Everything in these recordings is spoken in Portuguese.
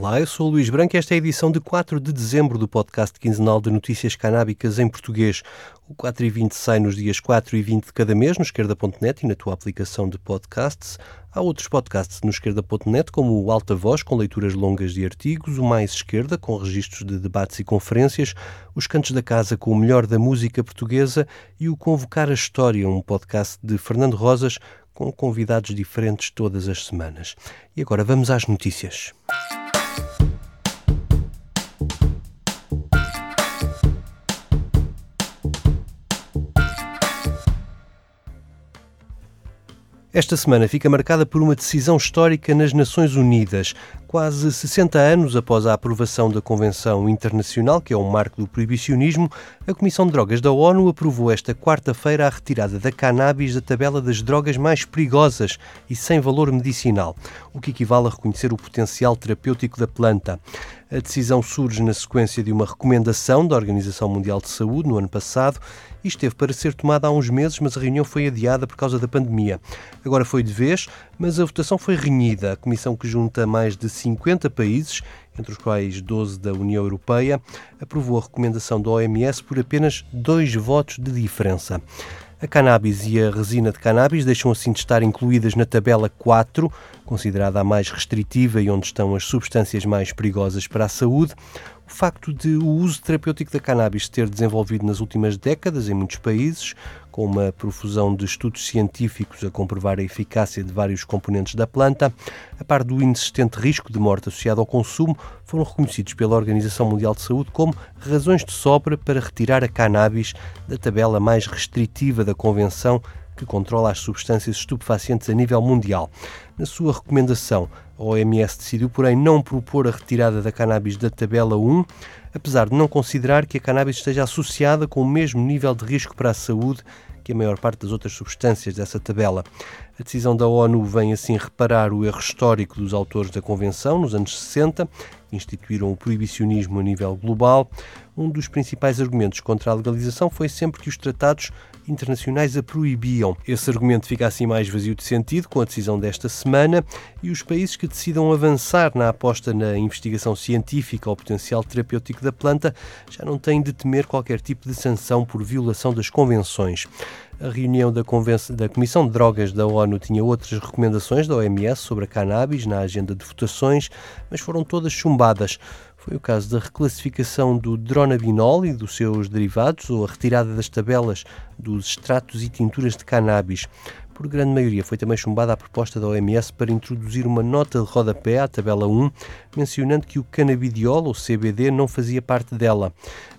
Olá, eu sou o Luís Branco e esta é a edição de 4 de dezembro do podcast quinzenal de notícias canábicas em português. O 4 e 20 sai nos dias 4 e 20 de cada mês no esquerda.net e na tua aplicação de podcasts. Há outros podcasts no esquerda.net, como o Alta Voz, com leituras longas de artigos, o Mais Esquerda, com registros de debates e conferências, os Cantos da Casa, com o melhor da música portuguesa e o Convocar a História, um podcast de Fernando Rosas, com convidados diferentes todas as semanas. E agora vamos às notícias. Esta semana fica marcada por uma decisão histórica nas Nações Unidas. Quase 60 anos após a aprovação da Convenção Internacional, que é um marco do proibicionismo, a Comissão de Drogas da ONU aprovou esta quarta-feira a retirada da cannabis da tabela das drogas mais perigosas e sem valor medicinal, o que equivale a reconhecer o potencial terapêutico da planta. A decisão surge na sequência de uma recomendação da Organização Mundial de Saúde no ano passado e esteve para ser tomada há uns meses, mas a reunião foi adiada por causa da pandemia. Agora foi de vez, mas a votação foi renhida. A comissão que junta mais de 50 países, entre os quais 12 da União Europeia, aprovou a recomendação da OMS por apenas dois votos de diferença. A cannabis e a resina de cannabis deixam assim de estar incluídas na tabela 4, considerada a mais restritiva e onde estão as substâncias mais perigosas para a saúde. O facto de o uso terapêutico da cannabis ter desenvolvido nas últimas décadas em muitos países, com uma profusão de estudos científicos a comprovar a eficácia de vários componentes da planta, a par do inexistente risco de morte associado ao consumo, foram reconhecidos pela Organização Mundial de Saúde como razões de sobra para retirar a cannabis da tabela mais restritiva da Convenção que controla as substâncias estupefacientes a nível mundial. Na sua recomendação, a OMS decidiu, porém, não propor a retirada da cannabis da tabela 1, apesar de não considerar que a cannabis esteja associada com o mesmo nível de risco para a saúde que a maior parte das outras substâncias dessa tabela. A decisão da ONU vem assim reparar o erro histórico dos autores da Convenção, nos anos 60, que instituíram o proibicionismo a nível global. Um dos principais argumentos contra a legalização foi sempre que os tratados internacionais a proibiam. Esse argumento fica assim mais vazio de sentido com a decisão desta semana e os países que decidam avançar na aposta na investigação científica ao potencial terapêutico da planta já não têm de temer qualquer tipo de sanção por violação das convenções. A reunião da, da, Comissão de Drogas da ONU tinha outras recomendações da OMS sobre a cannabis na agenda de votações, mas foram todas chumbadas. Foi o caso da reclassificação do dronabinol e dos seus derivados ou a retirada das tabelas dos extratos e tinturas de cannabis. Por grande maioria, foi também chumbada a proposta da OMS para introduzir uma nota de rodapé à tabela 1, mencionando que o canabidiol, ou CBD, não fazia parte dela.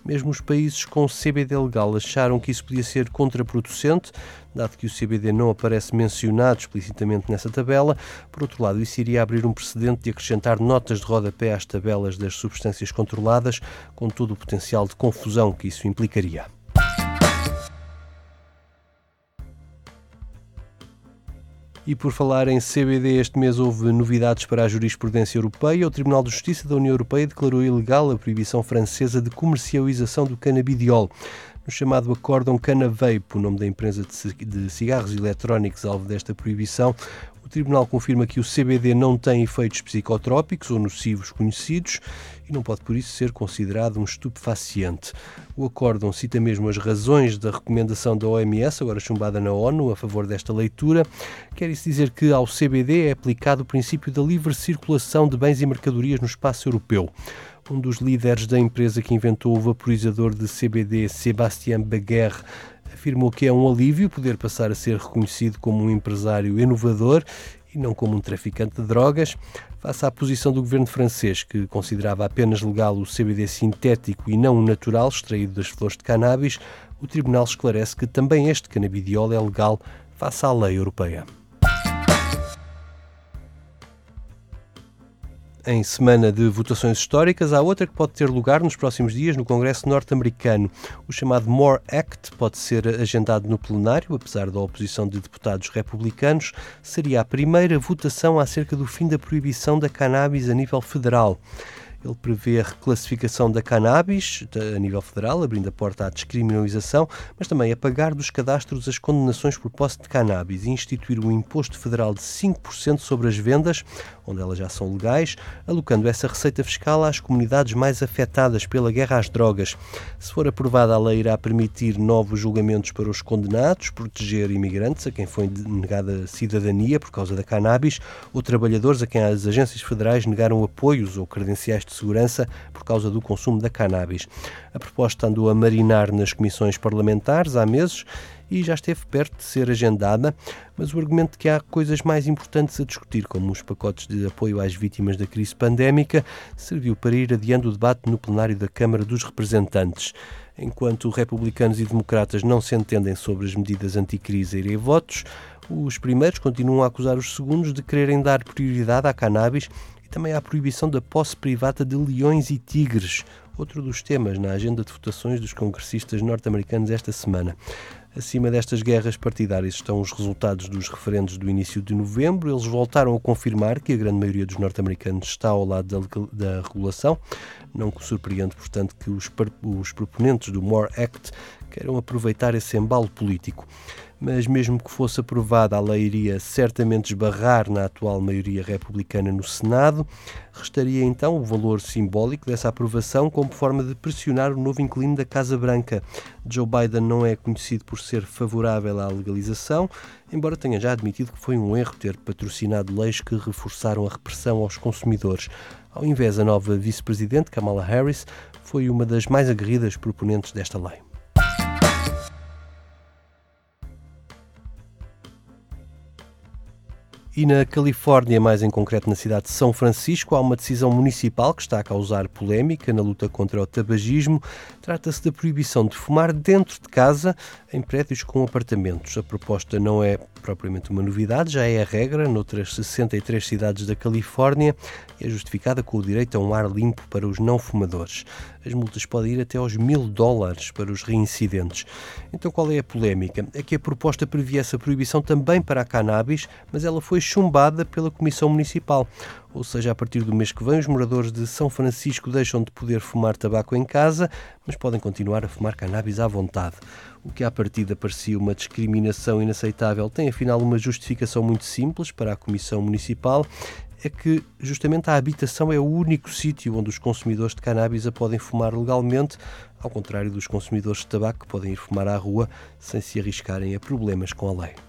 Mesmo os países com CBD legal acharam que isso podia ser contraproducente, dado que o CBD não aparece mencionado explicitamente nessa tabela. Por outro lado, isso iria abrir um precedente de acrescentar notas de rodapé às tabelas das substâncias controladas, com todo o potencial de confusão que isso implicaria. E por falar em CBD, este mês houve novidades para a jurisprudência europeia. O Tribunal de Justiça da União Europeia declarou ilegal a proibição francesa de comercialização do canabidiol. No chamado Acórdão Canavape, o nome da empresa de cigarros eletrónicos alvo desta proibição, o Tribunal confirma que o CBD não tem efeitos psicotrópicos ou nocivos conhecidos e não pode, por isso, ser considerado um estupefaciente. O acórdão cita mesmo as razões da recomendação da OMS, agora chumbada na ONU, a favor desta leitura. Quer isso dizer que ao CBD é aplicado o princípio da livre circulação de bens e mercadorias no espaço europeu. Um dos líderes da empresa que inventou o vaporizador de CBD, Sébastien Baguerre, afirmou que é um alívio poder passar a ser reconhecido como um empresário inovador e não como um traficante de drogas, face à posição do governo francês, que considerava apenas legal o CBD sintético e não o natural extraído das flores de cannabis, o tribunal esclarece que também este canabidiol é legal face à lei europeia. Em semana de votações históricas, há outra que pode ter lugar nos próximos dias no Congresso norte-americano. O chamado MORE Act pode ser agendado no plenário, apesar da oposição de deputados republicanos. Seria a primeira votação acerca do fim da proibição da cannabis a nível federal. Ele prevê a reclassificação da cannabis a nível federal, abrindo a porta à descriminalização, mas também apagar dos cadastros as condenações por posse de cannabis e instituir um imposto federal de 5% sobre as vendas, onde elas já são legais, alocando essa receita fiscal às comunidades mais afetadas pela guerra às drogas. Se for aprovada, a lei irá permitir novos julgamentos para os condenados, proteger imigrantes a quem foi negada cidadania por causa da cannabis ou trabalhadores a quem as agências federais negaram apoios ou credenciais de segurança por causa do consumo da cannabis. A proposta andou a marinar nas comissões parlamentares há meses e já esteve perto de ser agendada, mas o argumento de que há coisas mais importantes a discutir, como os pacotes de apoio às vítimas da crise pandémica, serviu para ir adiando o debate no plenário da Câmara dos Representantes. Enquanto republicanos e democratas não se entendem sobre as medidas anticrise a irem votos, os primeiros continuam a acusar os segundos de quererem dar prioridade à cannabis e também à proibição da posse privada de leões e tigres, outro dos temas na agenda de votações dos congressistas norte-americanos esta semana. Acima destas guerras partidárias estão os resultados dos referendos do início de novembro. Eles voltaram a confirmar que a grande maioria dos norte-americanos está ao lado da, da regulação. Não surpreende, portanto, que os, os proponentes do MORE Act queiram aproveitar esse embalo político mas mesmo que fosse aprovada, a lei iria certamente esbarrar na atual maioria republicana no Senado. Restaria então o valor simbólico dessa aprovação como forma de pressionar o novo inquilino da Casa Branca. Joe Biden não é conhecido por ser favorável à legalização, embora tenha já admitido que foi um erro ter patrocinado leis que reforçaram a repressão aos consumidores. Ao invés, a nova vice-presidente, Kamala Harris, foi uma das mais aguerridas proponentes desta lei. E na Califórnia, mais em concreto na cidade de São Francisco, há uma decisão municipal que está a causar polémica na luta contra o tabagismo. Trata-se da proibição de fumar dentro de casa em prédios com apartamentos. A proposta não é propriamente uma novidade, já é a regra noutras 63 cidades da Califórnia e é justificada com o direito a um ar limpo para os não fumadores. As multas podem ir até aos mil dólares para os reincidentes. Então qual é a polémica? É que a proposta previa essa proibição também para a cannabis, mas ela foi chumbada pela Comissão Municipal. Ou seja, a partir do mês que vem, os moradores de São Francisco deixam de poder fumar tabaco em casa, mas podem continuar a fumar cannabis à vontade. O que à partida parecia uma discriminação inaceitável tem afinal uma justificação muito simples para a Comissão Municipal é que justamente a habitação é o único sítio onde os consumidores de cannabis a podem fumar legalmente, ao contrário dos consumidores de tabaco que podem ir fumar à rua sem se arriscarem a problemas com a lei.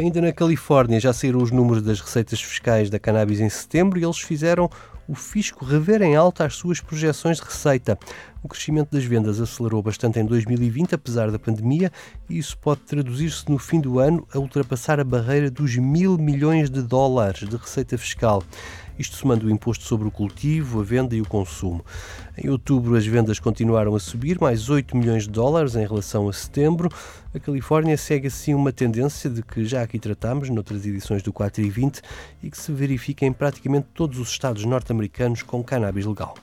Ainda na Califórnia já saíram os números das receitas fiscais da cannabis em setembro e eles fizeram o fisco rever em alta as suas projeções de receita. O crescimento das vendas acelerou bastante em 2020, apesar da pandemia, e isso pode traduzir-se no fim do ano a ultrapassar a barreira dos mil milhões de dólares de receita fiscal isto somando o imposto sobre o cultivo, a venda e o consumo. Em outubro, as vendas continuaram a subir, mais 8 milhões de dólares em relação a setembro. A Califórnia segue assim uma tendência de que já aqui tratamos noutras edições do 4 e 20 e que se verifica em praticamente todos os estados norte-americanos com cannabis legal.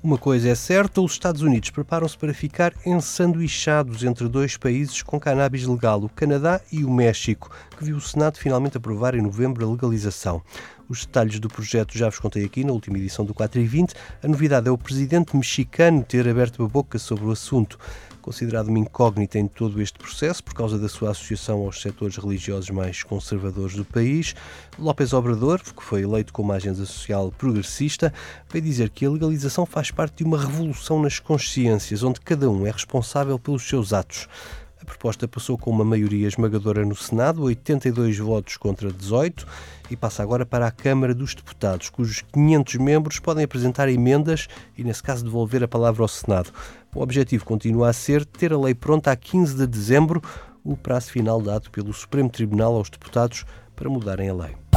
Uma coisa é certa, os Estados Unidos preparam-se para ficar ensanduichados entre dois países com cannabis legal, o Canadá e o México, que viu o Senado finalmente aprovar em novembro a legalização. Os detalhes do projeto já vos contei aqui na última edição do 4 e 20. A novidade é o presidente mexicano ter aberto a boca sobre o assunto considerado uma incógnita em todo este processo por causa da sua associação aos setores religiosos mais conservadores do país. López Obrador, que foi eleito como agenda social progressista, veio dizer que a legalização faz parte de uma revolução nas consciências, onde cada um é responsável pelos seus atos. A proposta passou com uma maioria esmagadora no Senado, 82 votos contra 18, e passa agora para a Câmara dos Deputados, cujos 500 membros podem apresentar emendas e, nesse caso, devolver a palavra ao Senado. O objetivo continua a ser ter a lei pronta a 15 de dezembro, o prazo final dado pelo Supremo Tribunal aos deputados para mudarem a lei.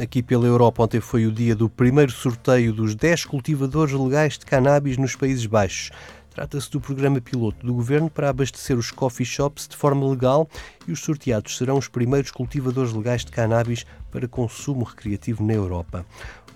Aqui pela Europa, ontem foi o dia do primeiro sorteio dos 10 cultivadores legais de cannabis nos Países Baixos. Trata-se do programa piloto do governo para abastecer os coffee shops de forma legal e os sorteados serão os primeiros cultivadores legais de cannabis para consumo recreativo na Europa.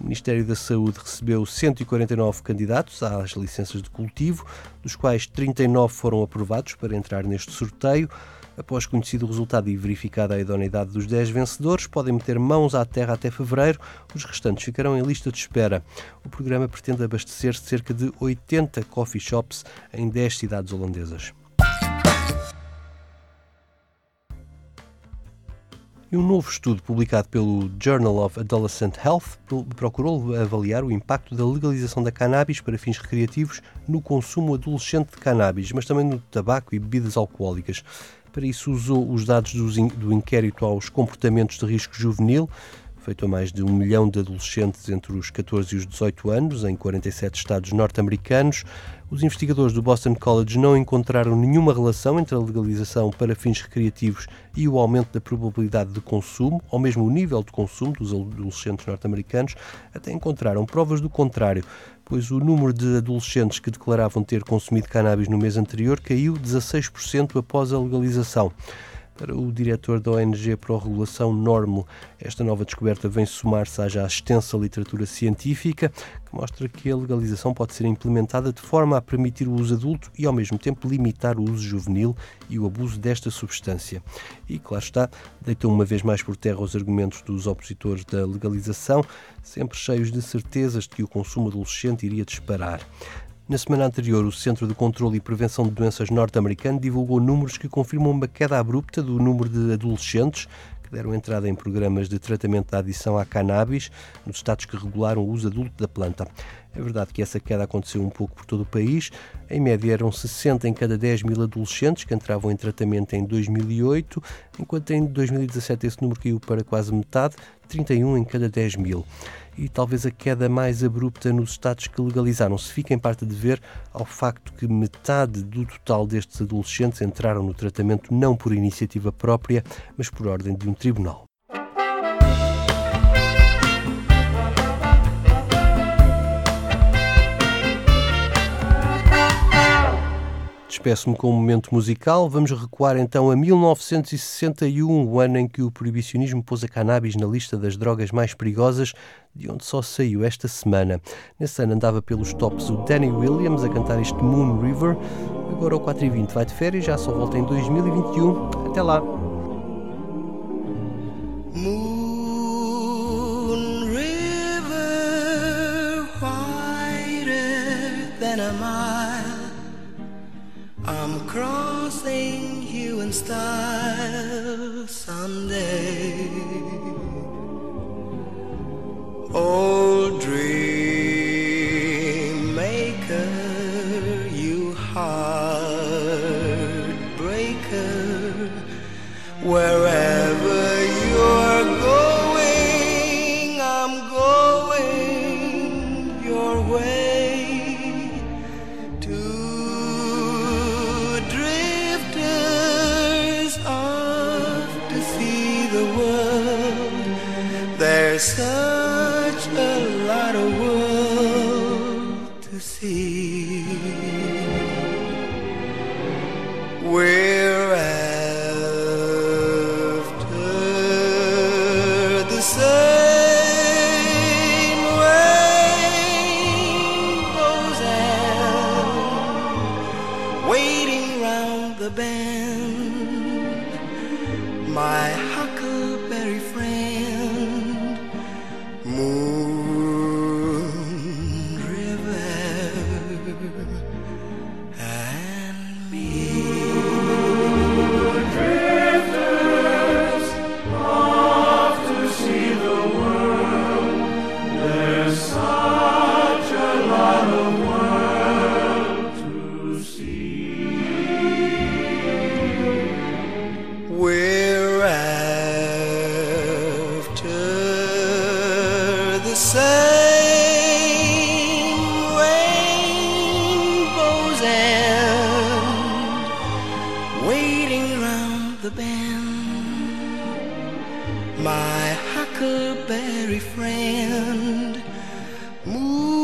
O Ministério da Saúde recebeu 149 candidatos às licenças de cultivo, dos quais 39 foram aprovados para entrar neste sorteio. Após conhecido o resultado e verificada a idoneidade dos 10 vencedores, podem meter mãos à terra até fevereiro. Os restantes ficarão em lista de espera. O programa pretende abastecer cerca de 80 coffee shops em 10 cidades holandesas. E um novo estudo publicado pelo Journal of Adolescent Health procurou avaliar o impacto da legalização da cannabis para fins recreativos no consumo adolescente de cannabis, mas também no tabaco e bebidas alcoólicas. Para isso, usou os dados do inquérito aos comportamentos de risco juvenil, feito a mais de um milhão de adolescentes entre os 14 e os 18 anos, em 47 estados norte-americanos. Os investigadores do Boston College não encontraram nenhuma relação entre a legalização para fins recreativos e o aumento da probabilidade de consumo, ou mesmo o nível de consumo dos adolescentes norte-americanos, até encontraram provas do contrário, pois o número de adolescentes que declaravam ter consumido cannabis no mês anterior caiu 16% após a legalização. Para o diretor da ONG Pró-Regulação, Normo, esta nova descoberta vem somar-se à já extensa literatura científica que mostra que a legalização pode ser implementada de forma a permitir o uso adulto e, ao mesmo tempo, limitar o uso juvenil e o abuso desta substância. E, claro está, deita uma vez mais por terra os argumentos dos opositores da legalização, sempre cheios de certezas de que o consumo adolescente iria disparar. Na semana anterior, o Centro de Controlo e Prevenção de Doenças norte-americano divulgou números que confirmam uma queda abrupta do número de adolescentes que deram entrada em programas de tratamento da adição à cannabis nos estados que regularam o uso adulto da planta. É verdade que essa queda aconteceu um pouco por todo o país. Em média, eram 60 em cada 10 mil adolescentes que entravam em tratamento em 2008, enquanto em 2017 esse número caiu para quase metade, 31 em cada 10 mil e talvez a queda mais abrupta nos Estados que legalizaram-se fica em parte de ver ao facto que metade do total destes adolescentes entraram no tratamento não por iniciativa própria, mas por ordem de um tribunal. Despeço-me com um momento musical. Vamos recuar então a 1961, o ano em que o proibicionismo pôs a cannabis na lista das drogas mais perigosas, de onde só saiu esta semana. Nesse ano andava pelos tops o Danny Williams a cantar este Moon River. Agora o 420 vai de férias, já só volta em 2021. Até lá! Moon River, whiter than a mile. I'm crossing you in style someday. Old my huckleberry friend. Move